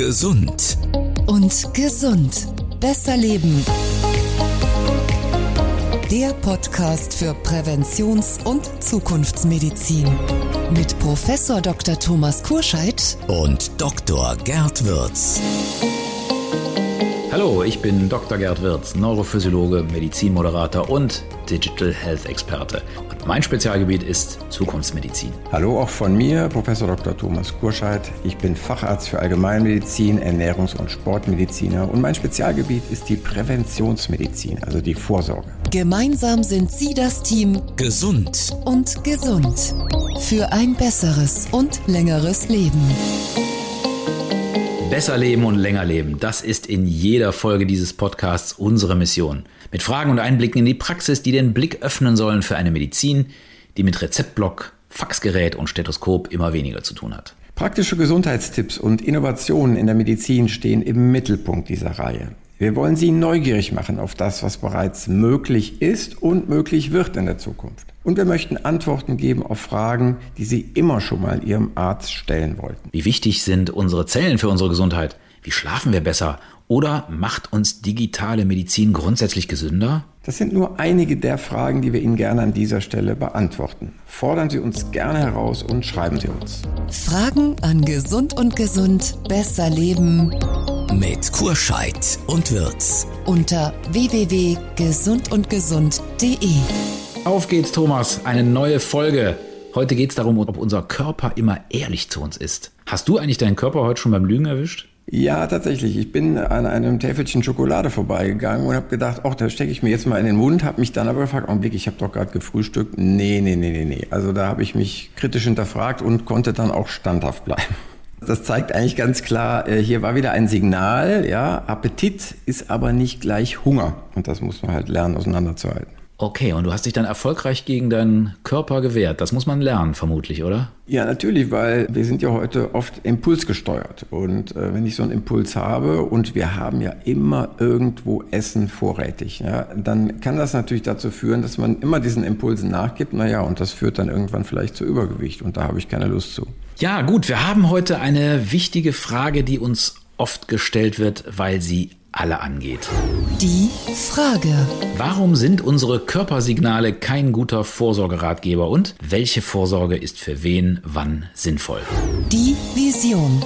Gesund. und gesund. Besser leben. Der Podcast für Präventions- und Zukunftsmedizin. Mit Professor Dr. Thomas Kurscheid Und Dr. Gerd Würz. Hallo, ich bin Dr. Gerd Wirz, Neurophysiologe, Medizinmoderator und Digital Health Experte. Und mein Spezialgebiet ist Zukunftsmedizin. Hallo auch von mir, Professor Dr. Thomas Kurscheid. Ich bin Facharzt für Allgemeinmedizin, Ernährungs- und Sportmediziner und mein Spezialgebiet ist die Präventionsmedizin, also die Vorsorge. Gemeinsam sind Sie das Team Gesund. und gesund. Für ein besseres und längeres Leben. Besser leben und länger leben, das ist in jeder Folge dieses Podcasts unsere Mission. Mit Fragen und Einblicken in die Praxis, die den Blick öffnen sollen für eine Medizin, die mit Rezeptblock, Faxgerät und Stethoskop immer weniger zu tun hat. Praktische Gesundheitstipps und Innovationen in der Medizin stehen im Mittelpunkt dieser Reihe. Wir wollen Sie neugierig machen auf das, was bereits möglich ist und möglich wird in der Zukunft. Und wir möchten Antworten geben auf Fragen, die Sie immer schon mal Ihrem Arzt stellen wollten. Wie wichtig sind unsere Zellen für unsere Gesundheit? Wie schlafen wir besser? Oder macht uns digitale Medizin grundsätzlich gesünder? Das sind nur einige der Fragen, die wir Ihnen gerne an dieser Stelle beantworten. Fordern Sie uns gerne heraus und schreiben Sie uns. Fragen an Gesund und Gesund. Besser leben Mit Kurscheid und Würz. unter www.gesundundgesund.de. Auf geht's, Thomas. Eine neue Folge. Heute geht's darum, ob unser Körper immer ehrlich zu uns ist. Hast du eigentlich deinen Körper heute schon beim Lügen erwischt? Ja, tatsächlich. Ich bin an einem Täfelchen Schokolade vorbeigegangen und habe gedacht, ach, da stecke ich mir jetzt mal in den Mund, habe mich dann aber gefragt, Augenblick, ich habe doch gerade gefrühstückt. Nee, nee, nee, nee, nee. Also da habe ich mich kritisch hinterfragt und konnte dann auch standhaft bleiben. Das zeigt eigentlich ganz klar, äh, hier war wieder ein Signal, ja, Appetit ist aber nicht gleich Hunger. Und das muss man halt lernen, auseinanderzuhalten. Okay, und du hast dich dann erfolgreich gegen deinen Körper gewehrt. Das muss man lernen, vermutlich, oder? Ja, natürlich, weil wir sind ja heute oft impulsgesteuert. Und äh, wenn ich so einen Impuls habe und wir haben ja immer irgendwo Essen vorrätig, ja, dann kann das natürlich dazu führen, dass man immer diesen Impulsen nachgibt. Naja, und das führt dann irgendwann vielleicht zu Übergewicht. Und da habe ich keine Lust zu. Ja, gut, wir haben heute eine wichtige Frage, die uns oft gestellt wird, weil sie alle angeht. Die Frage. Warum sind unsere Körpersignale kein guter Vorsorgeratgeber und welche Vorsorge ist für wen wann sinnvoll? Die Vision.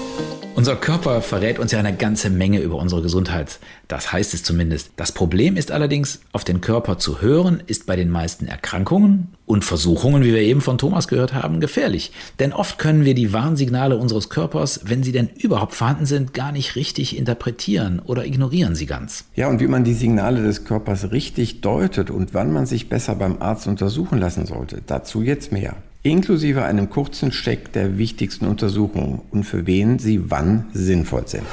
Unser Körper verrät uns ja eine ganze Menge über unsere Gesundheit. Das heißt es zumindest. Das Problem ist allerdings, auf den Körper zu hören, ist bei den meisten Erkrankungen und Versuchungen, wie wir eben von Thomas gehört haben, gefährlich. Denn oft können wir die Warnsignale unseres Körpers, wenn sie denn überhaupt vorhanden sind, gar nicht richtig interpretieren oder ignorieren sie ganz. Ja, und wie man die Signale des Körpers richtig deutet und wann man sich besser beim Arzt untersuchen lassen sollte, dazu jetzt mehr. Inklusive einem kurzen Check der wichtigsten Untersuchungen und für wen sie wann sinnvoll sind.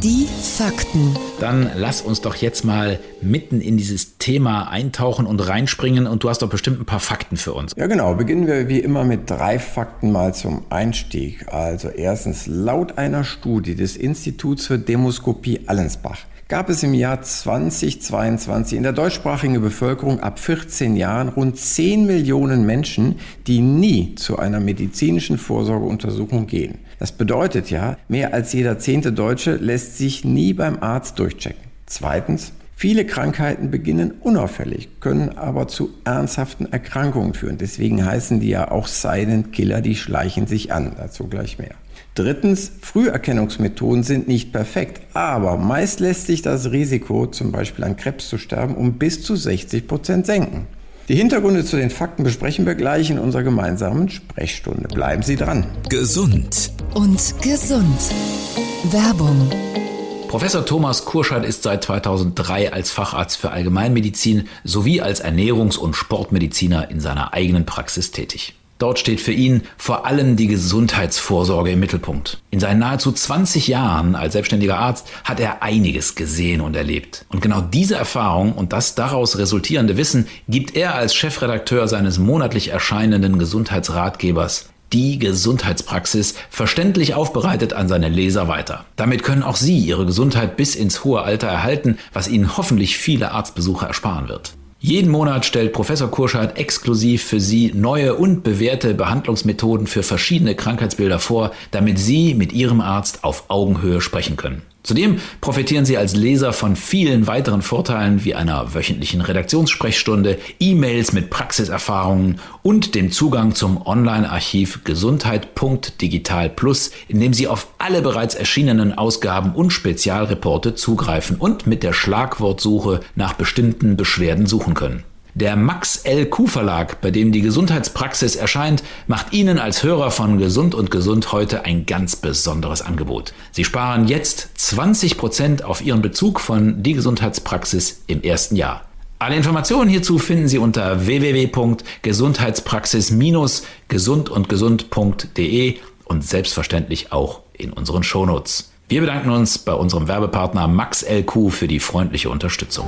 Die Fakten. Dann lass uns doch jetzt mal mitten in dieses Thema eintauchen und reinspringen und du hast doch bestimmt ein paar Fakten für uns. Ja, genau. Beginnen wir wie immer mit drei Fakten mal zum Einstieg. Also erstens, laut einer Studie des Instituts für Demoskopie Allensbach gab es im Jahr 2022 in der deutschsprachigen Bevölkerung ab 14 Jahren rund 10 Millionen Menschen, die nie zu einer medizinischen Vorsorgeuntersuchung gehen. Das bedeutet ja, mehr als jeder zehnte Deutsche lässt sich nie beim Arzt durchchecken. Zweitens, Viele Krankheiten beginnen unauffällig, können aber zu ernsthaften Erkrankungen führen. Deswegen heißen die ja auch Silent Killer, die schleichen sich an. Dazu gleich mehr. Drittens, Früherkennungsmethoden sind nicht perfekt, aber meist lässt sich das Risiko, zum Beispiel an Krebs zu sterben, um bis zu 60 Prozent senken. Die Hintergründe zu den Fakten besprechen wir gleich in unserer gemeinsamen Sprechstunde. Bleiben Sie dran. Gesund. Und gesund. Werbung. Professor Thomas Kurscheid ist seit 2003 als Facharzt für Allgemeinmedizin sowie als Ernährungs- und Sportmediziner in seiner eigenen Praxis tätig. Dort steht für ihn vor allem die Gesundheitsvorsorge im Mittelpunkt. In seinen nahezu 20 Jahren als selbstständiger Arzt hat er einiges gesehen und erlebt. Und genau diese Erfahrung und das daraus resultierende Wissen gibt er als Chefredakteur seines monatlich erscheinenden Gesundheitsratgebers die Gesundheitspraxis verständlich aufbereitet an seine Leser weiter. Damit können auch Sie Ihre Gesundheit bis ins hohe Alter erhalten, was Ihnen hoffentlich viele Arztbesuche ersparen wird. Jeden Monat stellt Professor Kurscheid exklusiv für Sie neue und bewährte Behandlungsmethoden für verschiedene Krankheitsbilder vor, damit Sie mit Ihrem Arzt auf Augenhöhe sprechen können. Zudem profitieren Sie als Leser von vielen weiteren Vorteilen wie einer wöchentlichen Redaktionssprechstunde, E-Mails mit Praxiserfahrungen und dem Zugang zum Online-Archiv Gesundheit.digital Plus, in dem Sie auf alle bereits erschienenen Ausgaben und Spezialreporte zugreifen und mit der Schlagwortsuche nach bestimmten Beschwerden suchen können. Der Max L. Kuh Verlag, bei dem die Gesundheitspraxis erscheint, macht Ihnen als Hörer von Gesund und Gesund heute ein ganz besonderes Angebot. Sie sparen jetzt 20 Prozent auf Ihren Bezug von Die Gesundheitspraxis im ersten Jahr. Alle Informationen hierzu finden Sie unter www.gesundheitspraxis-gesundundgesund.de und selbstverständlich auch in unseren Shownotes. Wir bedanken uns bei unserem Werbepartner Max LQ für die freundliche Unterstützung.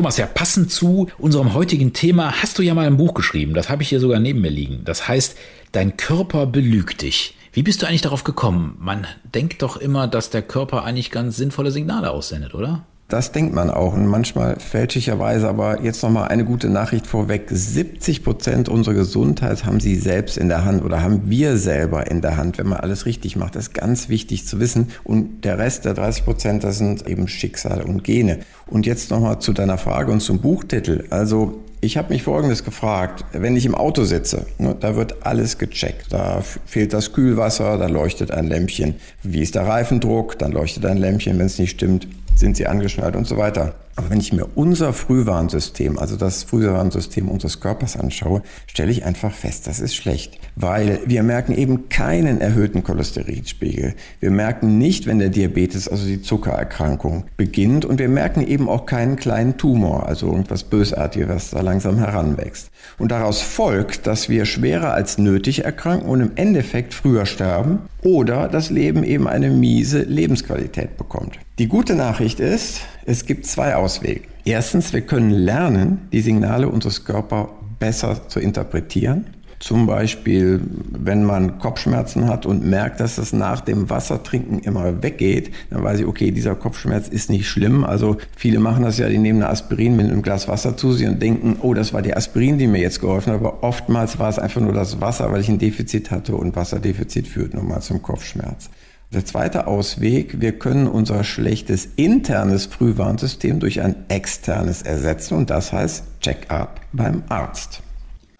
Thomas, ja, passend zu unserem heutigen Thema hast du ja mal ein Buch geschrieben. Das habe ich hier sogar neben mir liegen. Das heißt, Dein Körper belügt dich. Wie bist du eigentlich darauf gekommen? Man denkt doch immer, dass der Körper eigentlich ganz sinnvolle Signale aussendet, oder? Das denkt man auch und manchmal fälschlicherweise, aber jetzt nochmal eine gute Nachricht vorweg. 70 Prozent unserer Gesundheit haben Sie selbst in der Hand oder haben wir selber in der Hand, wenn man alles richtig macht. Das ist ganz wichtig zu wissen. Und der Rest der 30 Prozent, das sind eben Schicksale und Gene. Und jetzt nochmal zu deiner Frage und zum Buchtitel. Also ich habe mich Folgendes gefragt. Wenn ich im Auto sitze, ne, da wird alles gecheckt. Da fehlt das Kühlwasser, da leuchtet ein Lämpchen. Wie ist der Reifendruck? Dann leuchtet ein Lämpchen, wenn es nicht stimmt sind sie angeschnallt und so weiter. Aber wenn ich mir unser Frühwarnsystem, also das Frühwarnsystem unseres Körpers anschaue, stelle ich einfach fest, das ist schlecht. Weil wir merken eben keinen erhöhten Cholesterinspiegel. Wir merken nicht, wenn der Diabetes, also die Zuckererkrankung, beginnt. Und wir merken eben auch keinen kleinen Tumor, also irgendwas Bösartiges, was da langsam heranwächst. Und daraus folgt, dass wir schwerer als nötig erkranken und im Endeffekt früher sterben oder das Leben eben eine miese Lebensqualität bekommt. Die gute Nachricht ist, es gibt zwei Auswege. Erstens, wir können lernen, die Signale unseres Körpers besser zu interpretieren. Zum Beispiel, wenn man Kopfschmerzen hat und merkt, dass das nach dem Wassertrinken immer weggeht, dann weiß ich, okay, dieser Kopfschmerz ist nicht schlimm. Also viele machen das ja, die nehmen eine Aspirin mit einem Glas Wasser zu sich und denken, oh, das war die Aspirin, die mir jetzt geholfen hat. Aber oftmals war es einfach nur das Wasser, weil ich ein Defizit hatte und Wasserdefizit führt nun mal zum Kopfschmerz. Der zweite Ausweg, wir können unser schlechtes internes Frühwarnsystem durch ein externes ersetzen und das heißt Check-up beim Arzt.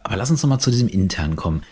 Aber lass uns noch mal zu diesem internen kommen.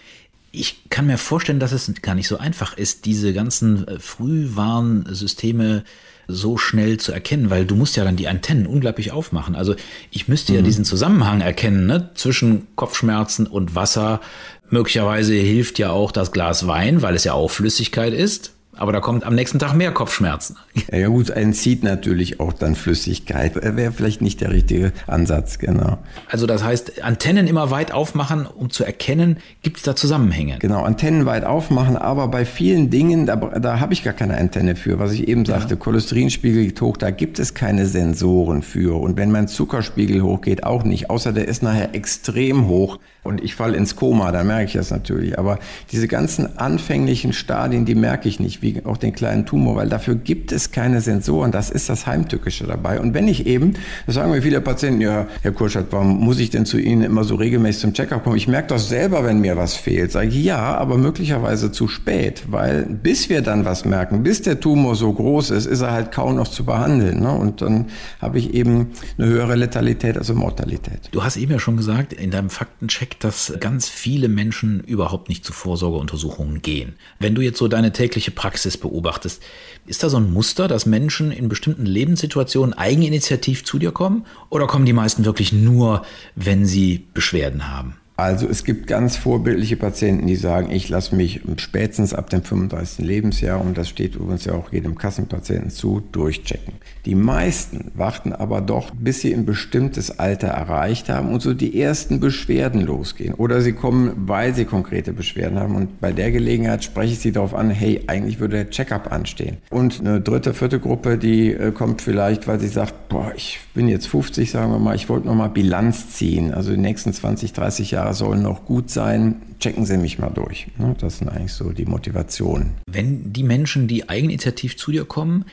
Ich kann mir vorstellen, dass es gar nicht so einfach ist, diese ganzen äh, Frühwarnsysteme so schnell zu erkennen, weil du musst ja dann die Antennen unglaublich aufmachen. Also ich müsste ja mhm. diesen Zusammenhang erkennen ne, zwischen Kopfschmerzen und Wasser. Möglicherweise hilft ja auch das Glas Wein, weil es ja auch Flüssigkeit ist. Aber da kommt am nächsten Tag mehr Kopfschmerzen. Ja gut, entzieht natürlich auch dann Flüssigkeit. Wäre vielleicht nicht der richtige Ansatz, genau. Also das heißt, Antennen immer weit aufmachen, um zu erkennen, gibt es da Zusammenhänge? Genau, Antennen weit aufmachen, aber bei vielen Dingen, da, da habe ich gar keine Antenne für. Was ich eben sagte, ja. Cholesterinspiegel geht hoch, da gibt es keine Sensoren für. Und wenn mein Zuckerspiegel hochgeht, auch nicht. Außer der ist nachher extrem hoch und ich falle ins Koma, dann merke ich das natürlich. Aber diese ganzen anfänglichen Stadien, die merke ich nicht, wie auch den kleinen Tumor, weil dafür gibt es keine Sensoren. Das ist das Heimtückische dabei. Und wenn ich eben, das sagen mir viele Patienten, ja, Herr Kurschat, warum muss ich denn zu Ihnen immer so regelmäßig zum Checkup kommen? Ich merke doch selber, wenn mir was fehlt. Sage ich, ja, aber möglicherweise zu spät, weil bis wir dann was merken, bis der Tumor so groß ist, ist er halt kaum noch zu behandeln. Ne? Und dann habe ich eben eine höhere Letalität, also Mortalität. Du hast eben ja schon gesagt, in deinem Faktencheck, dass ganz viele Menschen überhaupt nicht zu Vorsorgeuntersuchungen gehen. Wenn du jetzt so deine tägliche Praxis beobachtest, ist da so ein Muster, dass Menschen in bestimmten Lebenssituationen eigeninitiativ zu dir kommen? Oder kommen die meisten wirklich nur, wenn sie Beschwerden haben? Also es gibt ganz vorbildliche Patienten, die sagen, ich lasse mich spätestens ab dem 35. Lebensjahr, und das steht übrigens ja auch jedem Kassenpatienten zu, durchchecken. Die meisten warten aber doch, bis sie ein bestimmtes Alter erreicht haben und so die ersten Beschwerden losgehen. Oder sie kommen, weil sie konkrete Beschwerden haben. Und bei der Gelegenheit spreche ich sie darauf an, hey, eigentlich würde der Checkup anstehen. Und eine dritte, vierte Gruppe, die äh, kommt vielleicht, weil sie sagt, boah, ich bin jetzt 50, sagen wir mal, ich wollte nochmal Bilanz ziehen. Also die nächsten 20, 30 Jahre sollen noch gut sein, checken Sie mich mal durch. Ne, das sind eigentlich so die Motivationen. Wenn die Menschen, die eigeninitiativ zu dir kommen,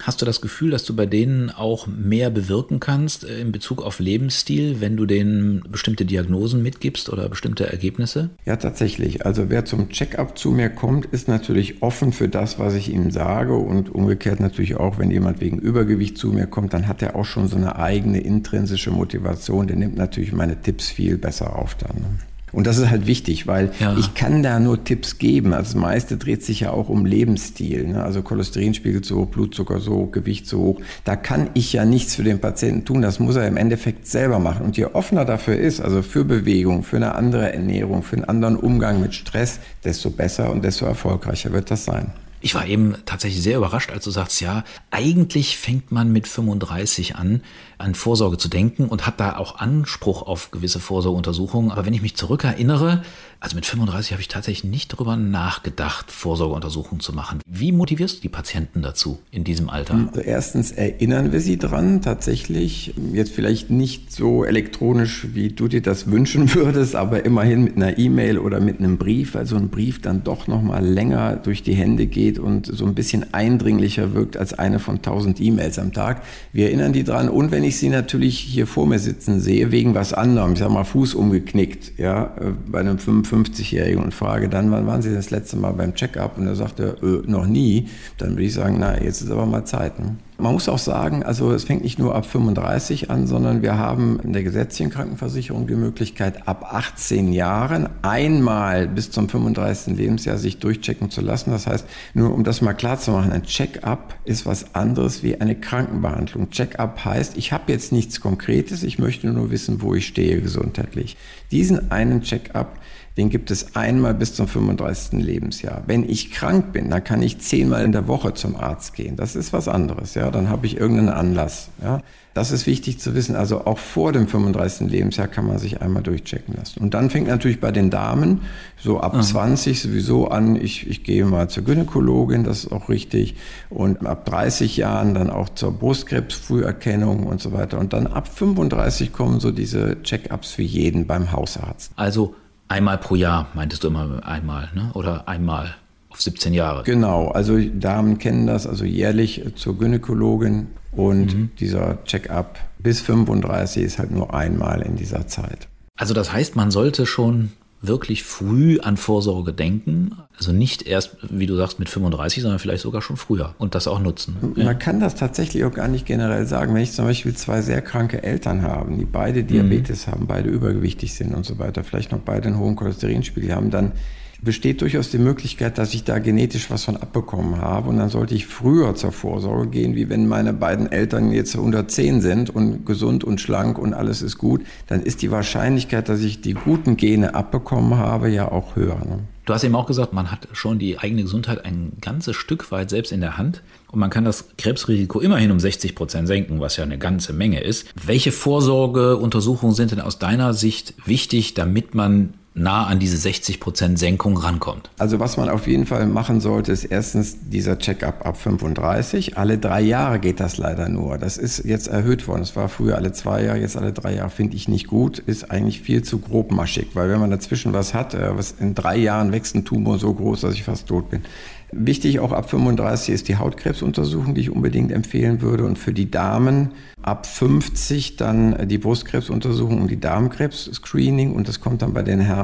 Hast du das Gefühl, dass du bei denen auch mehr bewirken kannst äh, in Bezug auf Lebensstil, wenn du denen bestimmte Diagnosen mitgibst oder bestimmte Ergebnisse? Ja, tatsächlich. Also wer zum Checkup zu mir kommt, ist natürlich offen für das, was ich ihm sage und umgekehrt natürlich auch, wenn jemand wegen Übergewicht zu mir kommt, dann hat er auch schon so eine eigene intrinsische Motivation. Der nimmt natürlich meine Tipps viel besser auf dann. Und das ist halt wichtig, weil ja. ich kann da nur Tipps geben. Also das meiste dreht sich ja auch um Lebensstil. Ne? Also Cholesterinspiegel zu hoch, Blutzucker so hoch, Gewicht so hoch. Da kann ich ja nichts für den Patienten tun. Das muss er im Endeffekt selber machen. Und je offener dafür ist, also für Bewegung, für eine andere Ernährung, für einen anderen Umgang mit Stress, desto besser und desto erfolgreicher wird das sein. Ich war eben tatsächlich sehr überrascht, als du sagst, ja, eigentlich fängt man mit 35 an, an Vorsorge zu denken und hat da auch Anspruch auf gewisse Vorsorgeuntersuchungen. Aber wenn ich mich zurückerinnere, also mit 35 habe ich tatsächlich nicht darüber nachgedacht, Vorsorgeuntersuchungen zu machen. Wie motivierst du die Patienten dazu in diesem Alter? Also erstens erinnern wir sie dran, tatsächlich. Jetzt vielleicht nicht so elektronisch, wie du dir das wünschen würdest, aber immerhin mit einer E-Mail oder mit einem Brief, weil so ein Brief dann doch noch mal länger durch die Hände geht und so ein bisschen eindringlicher wirkt als eine von 1000 E-Mails am Tag. Wir erinnern die dran und wenn ich sie natürlich hier vor mir sitzen sehe, wegen was anderem, ich sag mal Fuß umgeknickt, ja, äh, bei einem 55 50-Jährigen und frage dann, wann waren Sie das letzte Mal beim Check-up? Und er sagte, äh, noch nie. Dann würde ich sagen, na, jetzt ist aber mal Zeit. Ne? Man muss auch sagen, also es fängt nicht nur ab 35 an, sondern wir haben in der gesetzlichen Krankenversicherung die Möglichkeit, ab 18 Jahren einmal bis zum 35. Lebensjahr sich durchchecken zu lassen. Das heißt, nur um das mal klar zu machen, ein Check-up ist was anderes wie eine Krankenbehandlung. Check-up heißt, ich habe jetzt nichts Konkretes, ich möchte nur wissen, wo ich stehe gesundheitlich. Diesen einen Check-up den gibt es einmal bis zum 35. Lebensjahr. Wenn ich krank bin, dann kann ich zehnmal in der Woche zum Arzt gehen. Das ist was anderes. Ja, dann habe ich irgendeinen Anlass. Ja, das ist wichtig zu wissen. Also auch vor dem 35. Lebensjahr kann man sich einmal durchchecken lassen. Und dann fängt natürlich bei den Damen so ab mhm. 20 sowieso an. Ich, ich gehe mal zur Gynäkologin, das ist auch richtig. Und ab 30 Jahren dann auch zur Brustkrebsfrüherkennung und so weiter. Und dann ab 35 kommen so diese Check-ups für jeden beim Hausarzt. Also Einmal pro Jahr, meintest du immer einmal, ne? oder einmal auf 17 Jahre? Genau, also Damen kennen das, also jährlich zur Gynäkologin und mhm. dieser Check-up bis 35 ist halt nur einmal in dieser Zeit. Also das heißt, man sollte schon wirklich früh an Vorsorge denken. Also nicht erst, wie du sagst, mit 35, sondern vielleicht sogar schon früher und das auch nutzen. Man ja. kann das tatsächlich auch gar nicht generell sagen. Wenn ich zum Beispiel zwei sehr kranke Eltern habe, die beide Diabetes mhm. haben, beide übergewichtig sind und so weiter, vielleicht noch beide einen hohen Cholesterinspiegel haben, dann besteht durchaus die Möglichkeit, dass ich da genetisch was von abbekommen habe. Und dann sollte ich früher zur Vorsorge gehen, wie wenn meine beiden Eltern jetzt 110 sind und gesund und schlank und alles ist gut. Dann ist die Wahrscheinlichkeit, dass ich die guten Gene abbekommen habe, ja auch höher. Ne? Du hast eben auch gesagt, man hat schon die eigene Gesundheit ein ganzes Stück weit selbst in der Hand und man kann das Krebsrisiko immerhin um 60 Prozent senken, was ja eine ganze Menge ist. Welche Vorsorgeuntersuchungen sind denn aus deiner Sicht wichtig, damit man nah an diese 60 Prozent Senkung rankommt? Also was man auf jeden Fall machen sollte, ist erstens dieser Check-up ab 35. Alle drei Jahre geht das leider nur. Das ist jetzt erhöht worden. Es war früher alle zwei Jahre, jetzt alle drei Jahre. Finde ich nicht gut. Ist eigentlich viel zu grobmaschig, weil wenn man dazwischen was hat, äh, was in drei Jahren wächst ein Tumor so groß, dass ich fast tot bin. Wichtig auch ab 35 ist die Hautkrebsuntersuchung, die ich unbedingt empfehlen würde. Und für die Damen ab 50 dann die Brustkrebsuntersuchung und die Darmkrebs-Screening. Und das kommt dann bei den Herren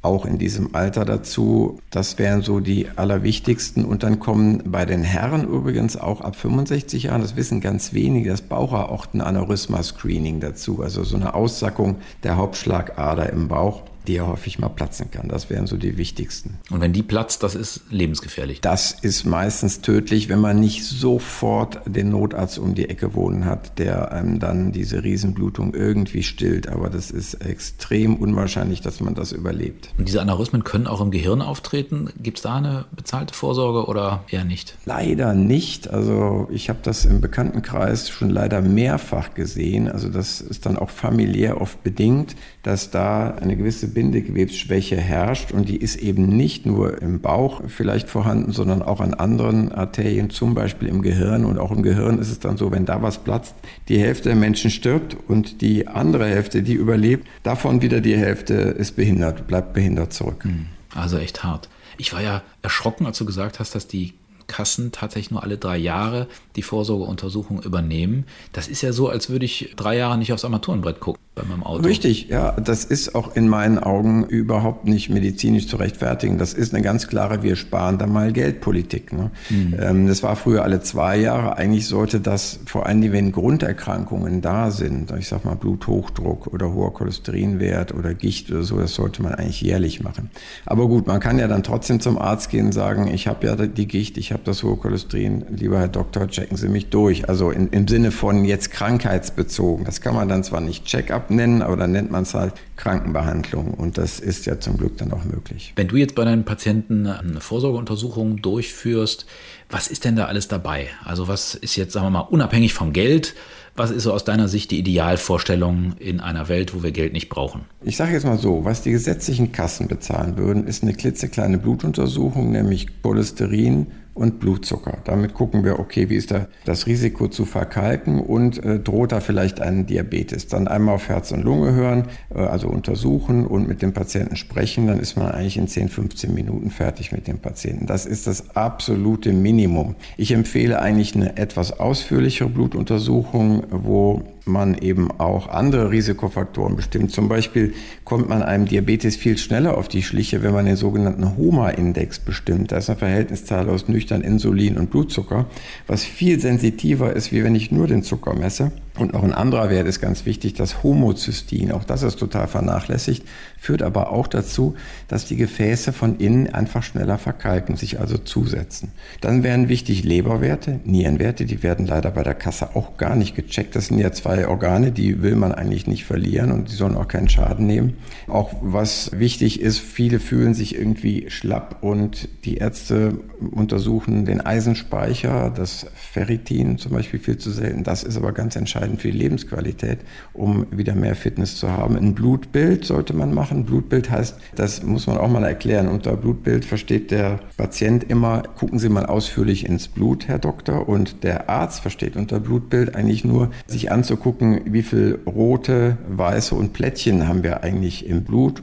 auch in diesem Alter dazu. Das wären so die allerwichtigsten. Und dann kommen bei den Herren übrigens auch ab 65 Jahren, das wissen ganz wenige, das Bauchaortenaneurysma-Screening dazu. Also so eine Aussackung der Hauptschlagader im Bauch die ja häufig mal platzen kann. Das wären so die wichtigsten. Und wenn die platzt, das ist lebensgefährlich. Das ist meistens tödlich, wenn man nicht sofort den Notarzt um die Ecke wohnen hat, der einem dann diese Riesenblutung irgendwie stillt. Aber das ist extrem unwahrscheinlich, dass man das überlebt. Und diese Aneurysmen können auch im Gehirn auftreten. Gibt es da eine bezahlte Vorsorge oder eher nicht? Leider nicht. Also ich habe das im Bekanntenkreis schon leider mehrfach gesehen. Also das ist dann auch familiär oft bedingt, dass da eine gewisse Bindegewebsschwäche herrscht und die ist eben nicht nur im Bauch vielleicht vorhanden, sondern auch an anderen Arterien, zum Beispiel im Gehirn. Und auch im Gehirn ist es dann so, wenn da was platzt, die Hälfte der Menschen stirbt und die andere Hälfte, die überlebt, davon wieder die Hälfte ist behindert, bleibt behindert zurück. Hm. Also echt hart. Ich war ja erschrocken, als du gesagt hast, dass die Kassen tatsächlich nur alle drei Jahre die Vorsorgeuntersuchung übernehmen. Das ist ja so, als würde ich drei Jahre nicht aufs Armaturenbrett gucken bei meinem Auto. Richtig, ja, das ist auch in meinen Augen überhaupt nicht medizinisch zu rechtfertigen. Das ist eine ganz klare, wir sparen da mal Geldpolitik. Ne? Mhm. das war früher alle zwei Jahre. Eigentlich sollte das vor allem, wenn Grunderkrankungen da sind, ich sag mal Bluthochdruck oder hoher Cholesterinwert oder Gicht oder so, das sollte man eigentlich jährlich machen. Aber gut, man kann ja dann trotzdem zum Arzt gehen und sagen, ich habe ja die Gicht, ich habe das hohe Cholesterin, lieber Herr Doktor, checken Sie mich durch. Also in, im Sinne von jetzt krankheitsbezogen. Das kann man dann zwar nicht Check-up nennen, aber dann nennt man es halt Krankenbehandlung und das ist ja zum Glück dann auch möglich. Wenn du jetzt bei deinen Patienten eine Vorsorgeuntersuchung durchführst, was ist denn da alles dabei? Also was ist jetzt, sagen wir mal, unabhängig vom Geld, was ist so aus deiner Sicht die Idealvorstellung in einer Welt, wo wir Geld nicht brauchen? Ich sage jetzt mal so, was die gesetzlichen Kassen bezahlen würden, ist eine klitzekleine Blutuntersuchung, nämlich Cholesterin, und Blutzucker. Damit gucken wir, okay, wie ist da das Risiko zu verkalken und äh, droht da vielleicht ein Diabetes. Dann einmal auf Herz und Lunge hören, äh, also untersuchen und mit dem Patienten sprechen, dann ist man eigentlich in 10, 15 Minuten fertig mit dem Patienten. Das ist das absolute Minimum. Ich empfehle eigentlich eine etwas ausführlichere Blutuntersuchung, wo man eben auch andere Risikofaktoren bestimmt. Zum Beispiel kommt man einem Diabetes viel schneller auf die Schliche, wenn man den sogenannten HOMA-Index bestimmt. Das ist eine Verhältniszahl aus nüchtern Insulin und Blutzucker, was viel sensitiver ist, wie wenn ich nur den Zucker messe. Und noch ein anderer Wert ist ganz wichtig, das Homozystein. Auch das ist total vernachlässigt, führt aber auch dazu, dass die Gefäße von innen einfach schneller verkalken, sich also zusetzen. Dann wären wichtig Leberwerte, Nierenwerte, die werden leider bei der Kasse auch gar nicht gecheckt. Das sind ja zwei Organe, die will man eigentlich nicht verlieren und die sollen auch keinen Schaden nehmen. Auch was wichtig ist, viele fühlen sich irgendwie schlapp und die Ärzte untersuchen den Eisenspeicher, das Ferritin zum Beispiel viel zu selten. Das ist aber ganz entscheidend entscheidend für die Lebensqualität, um wieder mehr Fitness zu haben. Ein Blutbild sollte man machen. Blutbild heißt, das muss man auch mal erklären. Unter Blutbild versteht der Patient immer, gucken Sie mal ausführlich ins Blut, Herr Doktor. Und der Arzt versteht unter Blutbild eigentlich nur, sich anzugucken, wie viel rote, weiße und Plättchen haben wir eigentlich im Blut.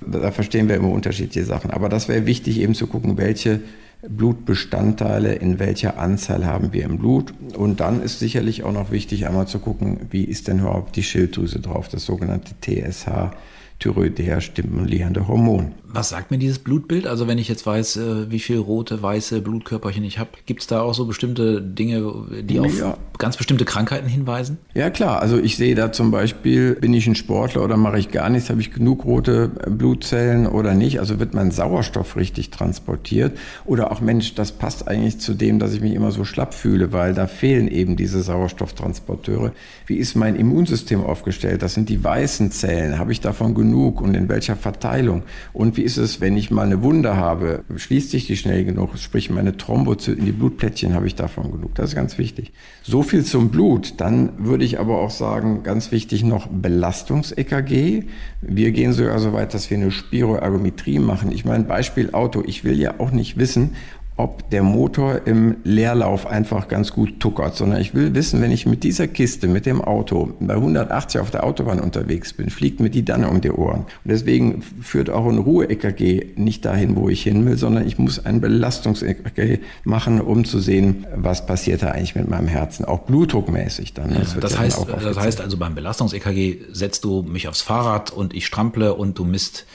Da verstehen wir immer unterschiedliche Sachen. Aber das wäre wichtig, eben zu gucken, welche Blutbestandteile in welcher Anzahl haben wir im Blut. Und dann ist sicherlich auch noch wichtig, einmal zu gucken, wie ist denn überhaupt die Schilddrüse drauf, das sogenannte TSH. Thyroidea stimulierende Hormon. Was sagt mir dieses Blutbild? Also wenn ich jetzt weiß, äh, wie viel rote, weiße Blutkörperchen ich habe, gibt es da auch so bestimmte Dinge, die auf ja. ganz bestimmte Krankheiten hinweisen? Ja klar, also ich sehe da zum Beispiel, bin ich ein Sportler oder mache ich gar nichts, habe ich genug rote Blutzellen oder nicht? Also wird mein Sauerstoff richtig transportiert? Oder auch Mensch, das passt eigentlich zu dem, dass ich mich immer so schlapp fühle, weil da fehlen eben diese Sauerstofftransporteure. Wie ist mein Immunsystem aufgestellt? Das sind die weißen Zellen. Habe ich davon genug und in welcher Verteilung? Und wie ist es, wenn ich mal eine Wunde habe? Schließt sich die schnell genug? Sprich, meine Thrombozyten, die Blutplättchen, habe ich davon genug? Das ist ganz wichtig. So viel zum Blut. Dann würde ich aber auch sagen, ganz wichtig noch Belastungs-EKG. Wir gehen sogar so weit, dass wir eine Spiroergometrie machen. Ich meine, Beispiel Auto. Ich will ja auch nicht wissen, ob der Motor im Leerlauf einfach ganz gut tuckert, sondern ich will wissen, wenn ich mit dieser Kiste, mit dem Auto bei 180 auf der Autobahn unterwegs bin, fliegt mir die dann um die Ohren. Und deswegen führt auch ein Ruhe-EKG nicht dahin, wo ich hin will, sondern ich muss ein Belastungs-EKG machen, um zu sehen, was passiert da eigentlich mit meinem Herzen, auch blutdruckmäßig dann. Das, ja, das heißt, das heißt also beim Belastungs-EKG setzt du mich aufs Fahrrad und ich strample und du misst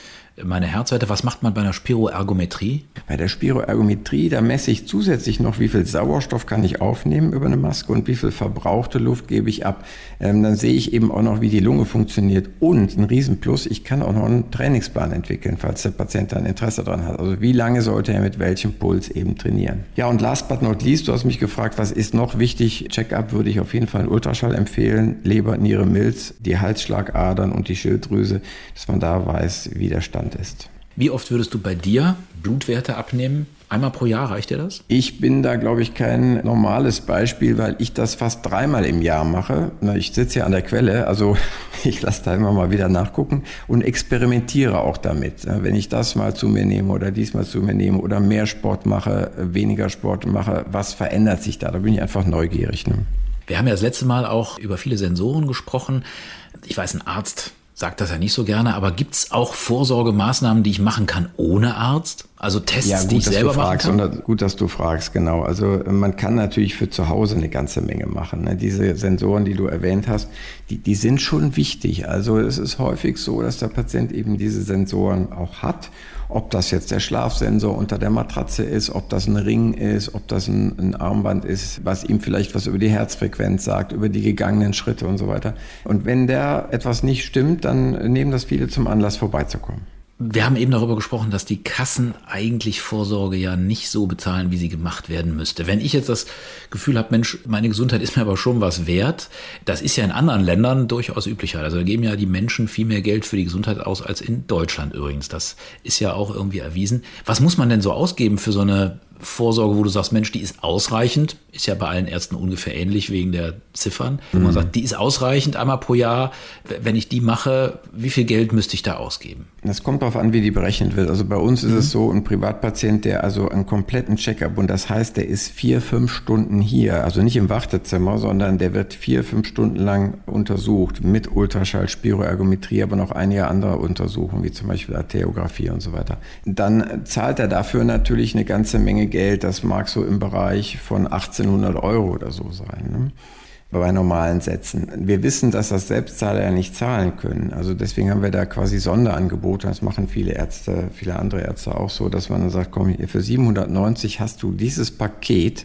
meine Herzwerte. Was macht man bei einer Spiroergometrie? Bei der Spiroergometrie, da messe ich zusätzlich noch, wie viel Sauerstoff kann ich aufnehmen über eine Maske und wie viel verbrauchte Luft gebe ich ab. Ähm, dann sehe ich eben auch noch, wie die Lunge funktioniert. Und ein Riesenplus, ich kann auch noch einen Trainingsplan entwickeln, falls der Patient da ein Interesse daran hat. Also wie lange sollte er mit welchem Puls eben trainieren? Ja, und last but not least, du hast mich gefragt, was ist noch wichtig? Check-up würde ich auf jeden Fall einen Ultraschall empfehlen. Leber, Niere, Milz, die Halsschlagadern und die Schilddrüse, dass man da weiß, wie der Stand Zustand ist. Wie oft würdest du bei dir Blutwerte abnehmen? Einmal pro Jahr reicht dir das? Ich bin da, glaube ich, kein normales Beispiel, weil ich das fast dreimal im Jahr mache. Ich sitze ja an der Quelle, also ich lasse da immer mal wieder nachgucken und experimentiere auch damit. Wenn ich das mal zu mir nehme oder diesmal zu mir nehme oder mehr Sport mache, weniger Sport mache, was verändert sich da? Da bin ich einfach neugierig. Ne? Wir haben ja das letzte Mal auch über viele Sensoren gesprochen. Ich weiß, ein Arzt sagt das ja nicht so gerne, aber gibt es auch Vorsorgemaßnahmen, die ich machen kann ohne Arzt? Also Tests, ja, gut, die ich dass selber du fragst, machen kann? gut, dass du fragst, genau. Also man kann natürlich für zu Hause eine ganze Menge machen. Ne? Diese Sensoren, die du erwähnt hast, die, die sind schon wichtig. Also es ist häufig so, dass der Patient eben diese Sensoren auch hat ob das jetzt der Schlafsensor unter der Matratze ist, ob das ein Ring ist, ob das ein, ein, Armband ist, was ihm vielleicht was über die Herzfrequenz sagt, über die gegangenen Schritte und so weiter. Und wenn der etwas nicht stimmt, dann nehmen das viele zum Anlass vorbeizukommen. Wir haben eben darüber gesprochen, dass die Kassen eigentlich Vorsorge ja nicht so bezahlen, wie sie gemacht werden müsste. Wenn ich jetzt das Gefühl habe, Mensch, meine Gesundheit ist mir aber schon was wert, das ist ja in anderen Ländern durchaus üblicher. Also da geben ja die Menschen viel mehr Geld für die Gesundheit aus als in Deutschland übrigens. Das ist ja auch irgendwie erwiesen. Was muss man denn so ausgeben für so eine Vorsorge, wo du sagst, Mensch, die ist ausreichend, ist ja bei allen Ärzten ungefähr ähnlich wegen der Ziffern. Wo mhm. man sagt, die ist ausreichend einmal pro Jahr. Wenn ich die mache, wie viel Geld müsste ich da ausgeben? Das kommt darauf an, wie die berechnet wird. Also bei uns ist mhm. es so, ein Privatpatient, der also einen kompletten Checkup und das heißt, der ist vier, fünf Stunden hier, also nicht im Wartezimmer, sondern der wird vier, fünf Stunden lang untersucht mit Ultraschall, Spiroergometrie, aber noch einige andere Untersuchungen, wie zum Beispiel Arteriographie und so weiter. Dann zahlt er dafür natürlich eine ganze Menge Geld, das mag so im Bereich von 1800 Euro oder so sein. Ne? Bei normalen Sätzen. Wir wissen, dass das Selbstzahler ja nicht zahlen können. Also deswegen haben wir da quasi Sonderangebote. Das machen viele Ärzte, viele andere Ärzte auch so, dass man dann sagt, komm, für 790 hast du dieses Paket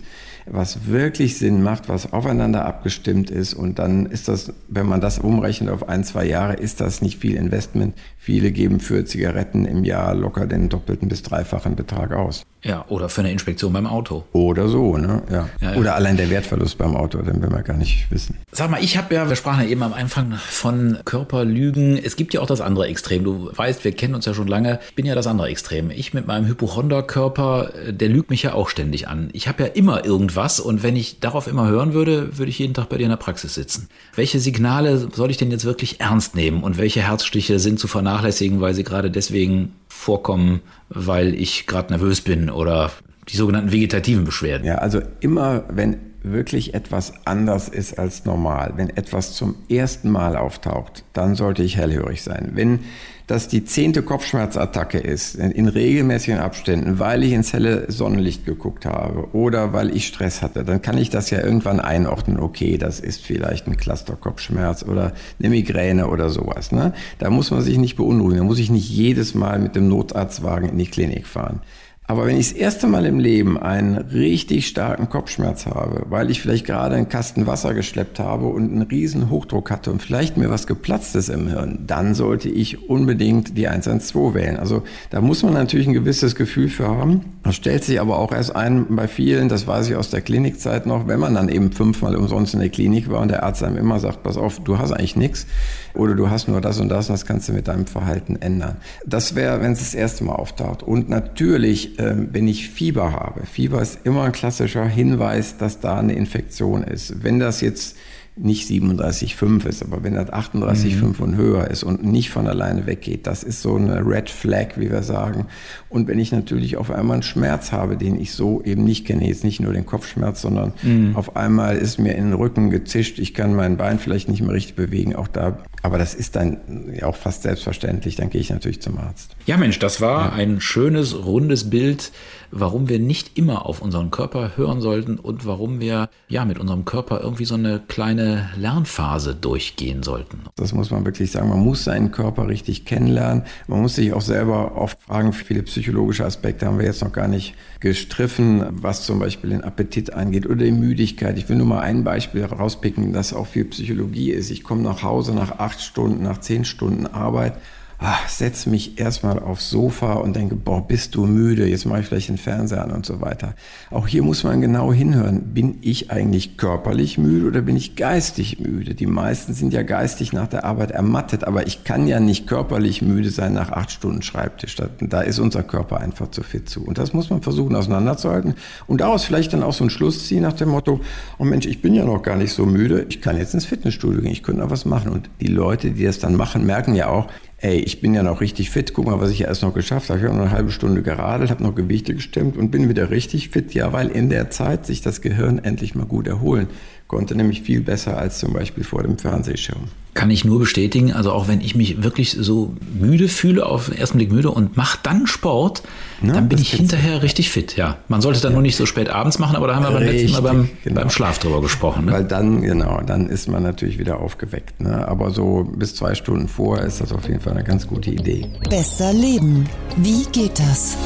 was wirklich Sinn macht, was aufeinander abgestimmt ist. Und dann ist das, wenn man das umrechnet auf ein, zwei Jahre, ist das nicht viel Investment. Viele geben für Zigaretten im Jahr locker den doppelten bis dreifachen Betrag aus. Ja, oder für eine Inspektion beim Auto. Oder so, ne? Ja. ja, ja. Oder allein der Wertverlust beim Auto, den will man gar nicht wissen. Sag mal, ich habe ja, wir sprachen ja eben am Anfang von Körperlügen. Es gibt ja auch das andere Extrem. Du weißt, wir kennen uns ja schon lange. Ich bin ja das andere Extrem. Ich mit meinem Hypochonderkörper, der lügt mich ja auch ständig an. Ich habe ja immer irgendwas und wenn ich darauf immer hören würde, würde ich jeden Tag bei dir in der Praxis sitzen. Welche Signale soll ich denn jetzt wirklich ernst nehmen und welche Herzstiche sind zu vernachlässigen, weil sie gerade deswegen vorkommen, weil ich gerade nervös bin oder die sogenannten vegetativen Beschwerden. Ja, also immer wenn wirklich etwas anders ist als normal, wenn etwas zum ersten Mal auftaucht, dann sollte ich hellhörig sein. Wenn das die zehnte Kopfschmerzattacke ist, in, in, regelmäßigen Abständen, weil ich ins helle Sonnenlicht geguckt habe oder weil ich Stress hatte, dann kann ich das ja irgendwann einordnen. Okay, das ist vielleicht ein Clusterkopfschmerz oder eine Migräne oder sowas. Ne? Da muss man sich nicht beunruhigen. Da muss ich nicht jedes Mal mit dem Notarztwagen in die Klinik fahren. Aber wenn ich das erste Mal im Leben einen richtig starken Kopfschmerz habe, weil ich vielleicht gerade einen Kasten Wasser geschleppt habe und einen riesen Hochdruck hatte und vielleicht mir was geplatzt ist im Hirn, dann sollte ich unbedingt die 112 wählen. Also da muss man natürlich ein gewisses Gefühl für haben. Das stellt sich aber auch erst ein bei vielen, das weiß ich aus der Klinikzeit noch, wenn man dann eben fünfmal umsonst in der Klinik war und der Arzt einem immer sagt, pass auf, du hast eigentlich nichts oder du hast nur das und das und das kannst du mit deinem Verhalten ändern. Das wäre, wenn es das erste Mal auftaucht. Und natürlich wenn ich Fieber habe. Fieber ist immer ein klassischer Hinweis, dass da eine Infektion ist. Wenn das jetzt nicht 37,5 ist, aber wenn das 38,5 mhm. und höher ist und nicht von alleine weggeht, das ist so eine Red Flag, wie wir sagen. Und wenn ich natürlich auf einmal einen Schmerz habe, den ich so eben nicht kenne, jetzt nicht nur den Kopfschmerz, sondern mhm. auf einmal ist mir in den Rücken gezischt, ich kann mein Bein vielleicht nicht mehr richtig bewegen, auch da aber das ist dann auch fast selbstverständlich. Dann gehe ich natürlich zum Arzt. Ja, Mensch, das war ja. ein schönes, rundes Bild, warum wir nicht immer auf unseren Körper hören sollten und warum wir ja mit unserem Körper irgendwie so eine kleine Lernphase durchgehen sollten. Das muss man wirklich sagen. Man muss seinen Körper richtig kennenlernen. Man muss sich auch selber oft fragen, viele psychologische Aspekte haben wir jetzt noch gar nicht gestriffen, was zum Beispiel den Appetit angeht oder die Müdigkeit. Ich will nur mal ein Beispiel rauspicken, das auch viel Psychologie ist. Ich komme nach Hause nach acht Stunden, nach zehn Stunden Arbeit ach, setz mich erstmal aufs Sofa und denke, boah, bist du müde, jetzt mache ich vielleicht den Fernseher an und so weiter. Auch hier muss man genau hinhören. Bin ich eigentlich körperlich müde oder bin ich geistig müde? Die meisten sind ja geistig nach der Arbeit ermattet, aber ich kann ja nicht körperlich müde sein nach acht Stunden Schreibtisch. Da ist unser Körper einfach zu fit zu. Und das muss man versuchen auseinanderzuhalten und daraus vielleicht dann auch so einen Schluss ziehen nach dem Motto, oh Mensch, ich bin ja noch gar nicht so müde, ich kann jetzt ins Fitnessstudio gehen, ich könnte noch was machen. Und die Leute, die das dann machen, merken ja auch, ey, ich bin ja noch richtig fit, guck mal, was ich erst noch geschafft habe. Ich habe noch eine halbe Stunde geradelt, habe noch Gewichte gestemmt und bin wieder richtig fit. Ja, weil in der Zeit sich das Gehirn endlich mal gut erholen konnte nämlich viel besser als zum Beispiel vor dem Fernsehschirm. Kann ich nur bestätigen. Also auch wenn ich mich wirklich so müde fühle, auf den ersten Blick müde und mache dann Sport, ja, dann bin ich hinterher richtig fit. Ja, man sollte es dann ja. nur nicht so spät abends machen, aber da haben wir beim letzten Mal beim, genau. beim Schlaf drüber gesprochen. Ne? Weil dann, genau, dann ist man natürlich wieder aufgeweckt. Ne? Aber so bis zwei Stunden vor ist das auf jeden Fall eine ganz gute Idee. Besser leben. Wie geht das?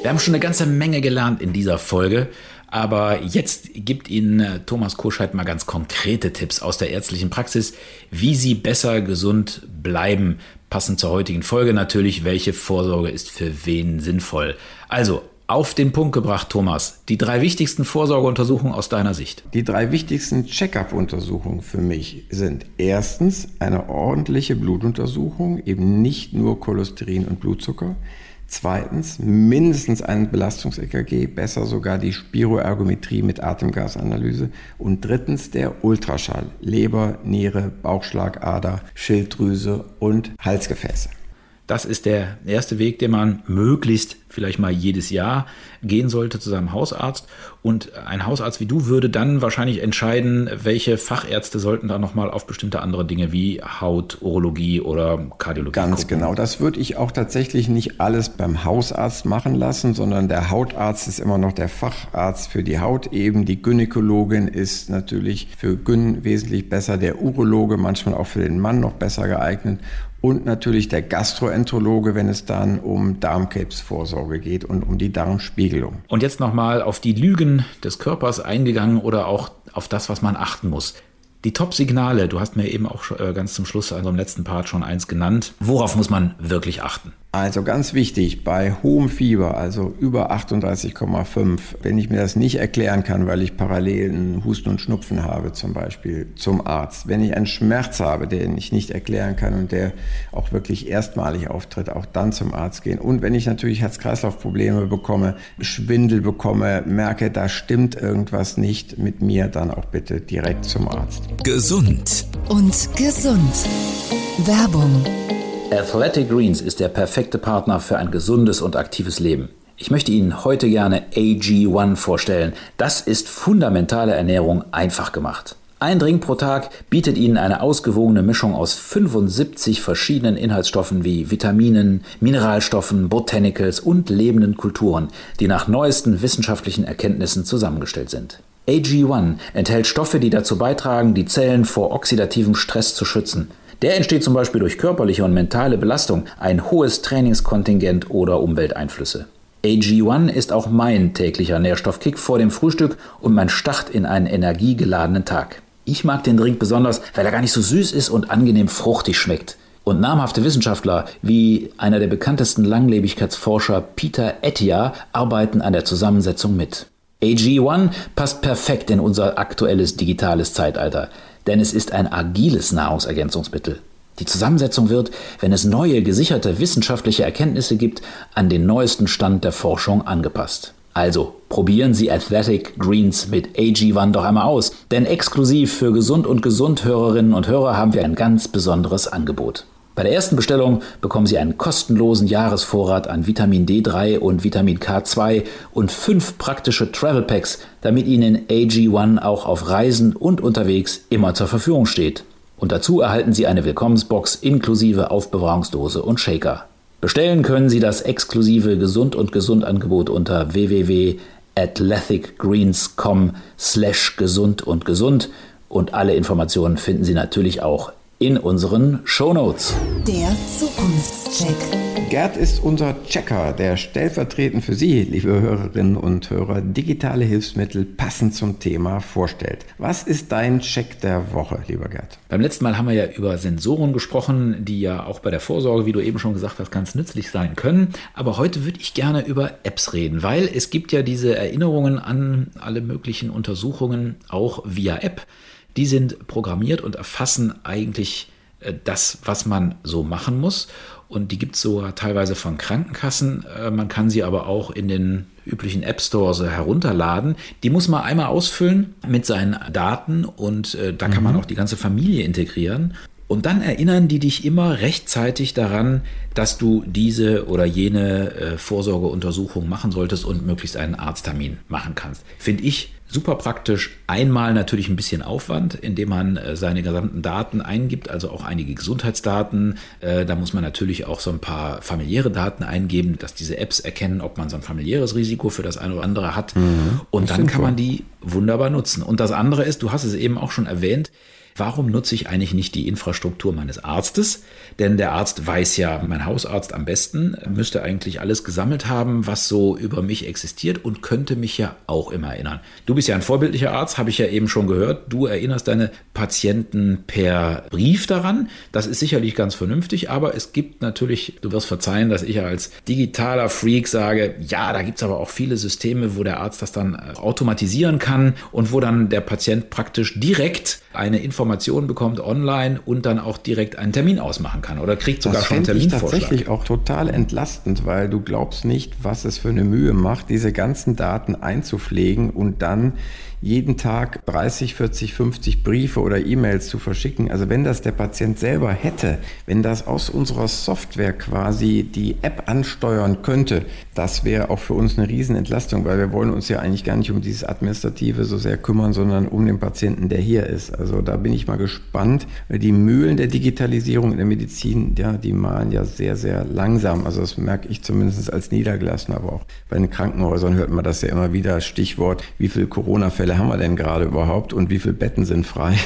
Wir haben schon eine ganze Menge gelernt in dieser Folge. Aber jetzt gibt Ihnen äh, Thomas Koscheit mal ganz konkrete Tipps aus der ärztlichen Praxis, wie Sie besser gesund bleiben. Passend zur heutigen Folge natürlich, welche Vorsorge ist für wen sinnvoll. Also auf den Punkt gebracht, Thomas. Die drei wichtigsten Vorsorgeuntersuchungen aus deiner Sicht. Die drei wichtigsten Check-up-Untersuchungen für mich sind erstens eine ordentliche Blutuntersuchung, eben nicht nur Cholesterin und Blutzucker. Zweitens mindestens ein Belastungs-EKG, besser sogar die Spiroergometrie mit Atemgasanalyse. Und drittens der Ultraschall, Leber, Niere, Bauchschlagader, Schilddrüse und Halsgefäße. Das ist der erste Weg, den man möglichst vielleicht mal jedes Jahr gehen sollte zu seinem Hausarzt. Und ein Hausarzt wie du würde dann wahrscheinlich entscheiden, welche Fachärzte sollten da nochmal auf bestimmte andere Dinge wie Haut, Urologie oder Kardiologie. Ganz gucken. genau. Das würde ich auch tatsächlich nicht alles beim Hausarzt machen lassen, sondern der Hautarzt ist immer noch der Facharzt für die Haut eben. Die Gynäkologin ist natürlich für Gyn wesentlich besser, der Urologe manchmal auch für den Mann noch besser geeignet und natürlich der Gastroenterologe, wenn es dann um Darmkrebsvorsorge geht und um die Darmspiegelung. Und jetzt nochmal auf die Lügen des Körpers eingegangen oder auch auf das, was man achten muss. Die Top-Signale, du hast mir eben auch äh, ganz zum Schluss, also im letzten Part schon eins genannt. Worauf muss man wirklich achten? Also ganz wichtig, bei hohem Fieber, also über 38,5, wenn ich mir das nicht erklären kann, weil ich parallel einen Husten und Schnupfen habe zum Beispiel zum Arzt, wenn ich einen Schmerz habe, den ich nicht erklären kann und der auch wirklich erstmalig auftritt, auch dann zum Arzt gehen. Und wenn ich natürlich Herz-Kreislauf-Probleme bekomme, Schwindel bekomme, merke, da stimmt irgendwas nicht mit mir, dann auch bitte direkt zum Arzt. Gesund und gesund. Werbung Athletic Greens ist der perfekte Partner für ein gesundes und aktives Leben. Ich möchte Ihnen heute gerne AG1 vorstellen. Das ist fundamentale Ernährung einfach gemacht. Ein Drink pro Tag bietet Ihnen eine ausgewogene Mischung aus 75 verschiedenen Inhaltsstoffen wie Vitaminen, Mineralstoffen, Botanicals und lebenden Kulturen, die nach neuesten wissenschaftlichen Erkenntnissen zusammengestellt sind. AG1 enthält Stoffe, die dazu beitragen, die Zellen vor oxidativem Stress zu schützen – der entsteht zum Beispiel durch körperliche und mentale Belastung, ein hohes Trainingskontingent oder Umwelteinflüsse. AG1 ist auch mein täglicher Nährstoffkick vor dem Frühstück und mein Start in einen energiegeladenen Tag. Ich mag den Drink besonders, weil er gar nicht so süß ist und angenehm fruchtig schmeckt. Und namhafte Wissenschaftler wie einer der bekanntesten Langlebigkeitsforscher Peter Ettia arbeiten an der Zusammensetzung mit. AG1 passt perfekt in unser aktuelles digitales Zeitalter denn es ist ein agiles Nahrungsergänzungsmittel. Die Zusammensetzung wird, wenn es neue gesicherte wissenschaftliche Erkenntnisse gibt, an den neuesten Stand der Forschung angepasst. Also probieren Sie Athletic Greens mit AG1 doch einmal aus, denn exklusiv für Gesund und Gesund Hörerinnen und Hörer haben wir ein ganz besonderes Angebot. Bei der ersten Bestellung bekommen Sie einen kostenlosen Jahresvorrat an Vitamin D3 und Vitamin K2 und fünf praktische Travel Packs, damit Ihnen AG1 auch auf Reisen und unterwegs immer zur Verfügung steht. Und dazu erhalten Sie eine Willkommensbox inklusive Aufbewahrungsdose und Shaker. Bestellen können Sie das exklusive Gesund und Gesund Angebot unter www.athleticgreens.com slash gesund und gesund und alle Informationen finden Sie natürlich auch in unseren Shownotes. Der Zukunftscheck. Gerd ist unser Checker, der stellvertretend für Sie, liebe Hörerinnen und Hörer, digitale Hilfsmittel passend zum Thema vorstellt. Was ist dein Check der Woche, lieber Gerd? Beim letzten Mal haben wir ja über Sensoren gesprochen, die ja auch bei der Vorsorge, wie du eben schon gesagt hast, ganz nützlich sein können. Aber heute würde ich gerne über Apps reden, weil es gibt ja diese Erinnerungen an alle möglichen Untersuchungen auch via App die sind programmiert und erfassen eigentlich äh, das, was man so machen muss. Und die gibt es sogar teilweise von Krankenkassen. Äh, man kann sie aber auch in den üblichen App Stores herunterladen. Die muss man einmal ausfüllen mit seinen Daten und äh, da kann mhm. man auch die ganze Familie integrieren. Und dann erinnern die dich immer rechtzeitig daran, dass du diese oder jene äh, Vorsorgeuntersuchung machen solltest und möglichst einen Arzttermin machen kannst. Finde ich super praktisch. Einmal natürlich ein bisschen Aufwand, indem man äh, seine gesamten Daten eingibt, also auch einige Gesundheitsdaten. Äh, da muss man natürlich auch so ein paar familiäre Daten eingeben, dass diese Apps erkennen, ob man so ein familiäres Risiko für das eine oder andere hat. Mhm, und dann kann man die wunderbar nutzen. Und das andere ist, du hast es eben auch schon erwähnt, warum nutze ich eigentlich nicht die Infrastruktur meines Arztes? Denn der Arzt weiß ja, mein Hausarzt am besten, müsste eigentlich alles gesammelt haben, was so über mich existiert und könnte mich ja auch immer erinnern. Du bist ja ein vorbildlicher Arzt, habe ich ja eben schon gehört. Du erinnerst deine Patienten per Brief daran. Das ist sicherlich ganz vernünftig, aber es gibt natürlich, du wirst verzeihen, dass ich als digitaler Freak sage, ja, da gibt es aber auch viele Systeme, wo der Arzt das dann äh, automatisieren kann und wo dann der Patient praktisch direkt eine Information bekommt online und dann auch direkt einen Termin ausmachen kann oder kriegt sogar das schon einen Terminvorschlag. Das ist tatsächlich auch total entlastend, weil du glaubst nicht, was es für eine Mühe macht, diese ganzen Daten einzupflegen und dann jeden Tag 30, 40, 50 Briefe oder E-Mails zu verschicken. Also wenn das der Patient selber hätte, wenn das aus unserer Software quasi die App ansteuern könnte, das wäre auch für uns eine Riesenentlastung, weil wir wollen uns ja eigentlich gar nicht um dieses Administrative so sehr kümmern, sondern um den Patienten, der hier ist. Also da bin ich mal gespannt. Die Mühlen der Digitalisierung in der Medizin, ja, die malen ja sehr, sehr langsam. Also das merke ich zumindest als Niedergelassen, aber auch bei den Krankenhäusern hört man das ja immer wieder. Stichwort, wie viele Corona-Fälle Fälle haben wir denn gerade überhaupt und wie viele Betten sind frei?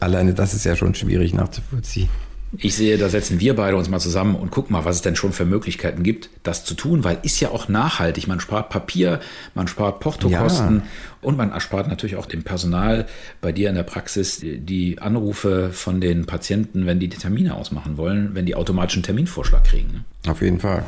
Alleine das ist ja schon schwierig nachzuvollziehen. Ich sehe, da setzen wir beide uns mal zusammen und gucken mal, was es denn schon für Möglichkeiten gibt, das zu tun, weil ist ja auch nachhaltig. Man spart Papier, man spart Portokosten ja. und man erspart natürlich auch dem Personal bei dir in der Praxis die Anrufe von den Patienten, wenn die die Termine ausmachen wollen, wenn die automatischen Terminvorschlag kriegen. Auf jeden Fall.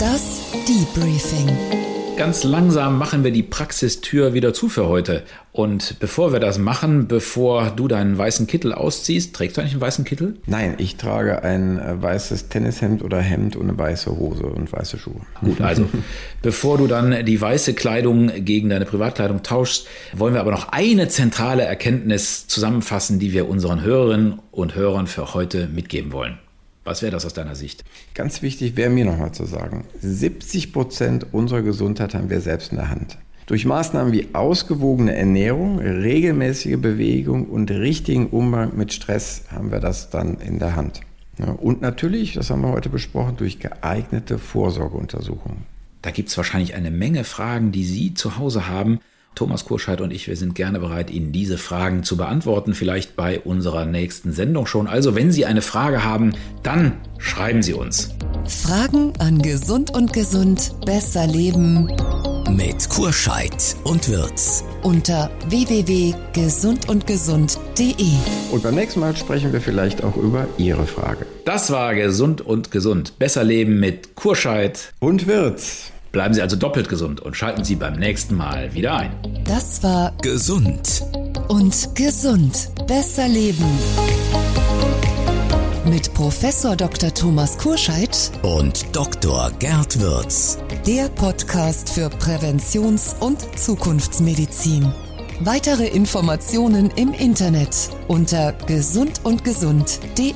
Das Debriefing. Ganz langsam machen wir die Praxistür wieder zu für heute. Und bevor wir das machen, bevor du deinen weißen Kittel ausziehst, trägst du eigentlich einen weißen Kittel? Nein, ich trage ein äh, weißes Tennishemd oder Hemd und eine weiße Hose und weiße Schuhe. Gut, also bevor du dann die weiße Kleidung gegen deine Privatkleidung tauschst, wollen wir aber noch eine zentrale Erkenntnis zusammenfassen, die wir unseren Hörerinnen und Hörern für heute mitgeben wollen. Was wäre das aus deiner Sicht? Ganz wichtig wäre mir nochmal zu sagen, 70 Prozent unserer Gesundheit haben wir selbst in der Hand. Durch Maßnahmen wie ausgewogene Ernährung, regelmäßige Bewegung und richtigen Umgang mit Stress haben wir das dann in der Hand. Und natürlich, das haben wir heute besprochen, durch geeignete Vorsorgeuntersuchungen. Da gibt es wahrscheinlich eine Menge Fragen, die Sie zu Hause haben Thomas Kurscheid und ich, wir sind gerne bereit, Ihnen diese Fragen zu beantworten, vielleicht bei unserer nächsten Sendung schon. Also, wenn Sie eine Frage haben, dann schreiben Sie uns. Fragen an Gesund und Gesund besser leben mit Kurscheid und Wirz unter www.gesundundgesund.de. Und beim nächsten Mal sprechen wir vielleicht auch über Ihre Frage. Das war Gesund und Gesund besser leben mit Kurscheid und Wirz. Bleiben Sie also doppelt gesund und schalten Sie beim nächsten Mal wieder ein. Das war Gesund und Gesund. Besser leben. Mit Professor Dr. Thomas Kurscheid und Dr. Gerd Würz. Der Podcast für Präventions- und Zukunftsmedizin. Weitere Informationen im Internet unter gesundundgesund.de.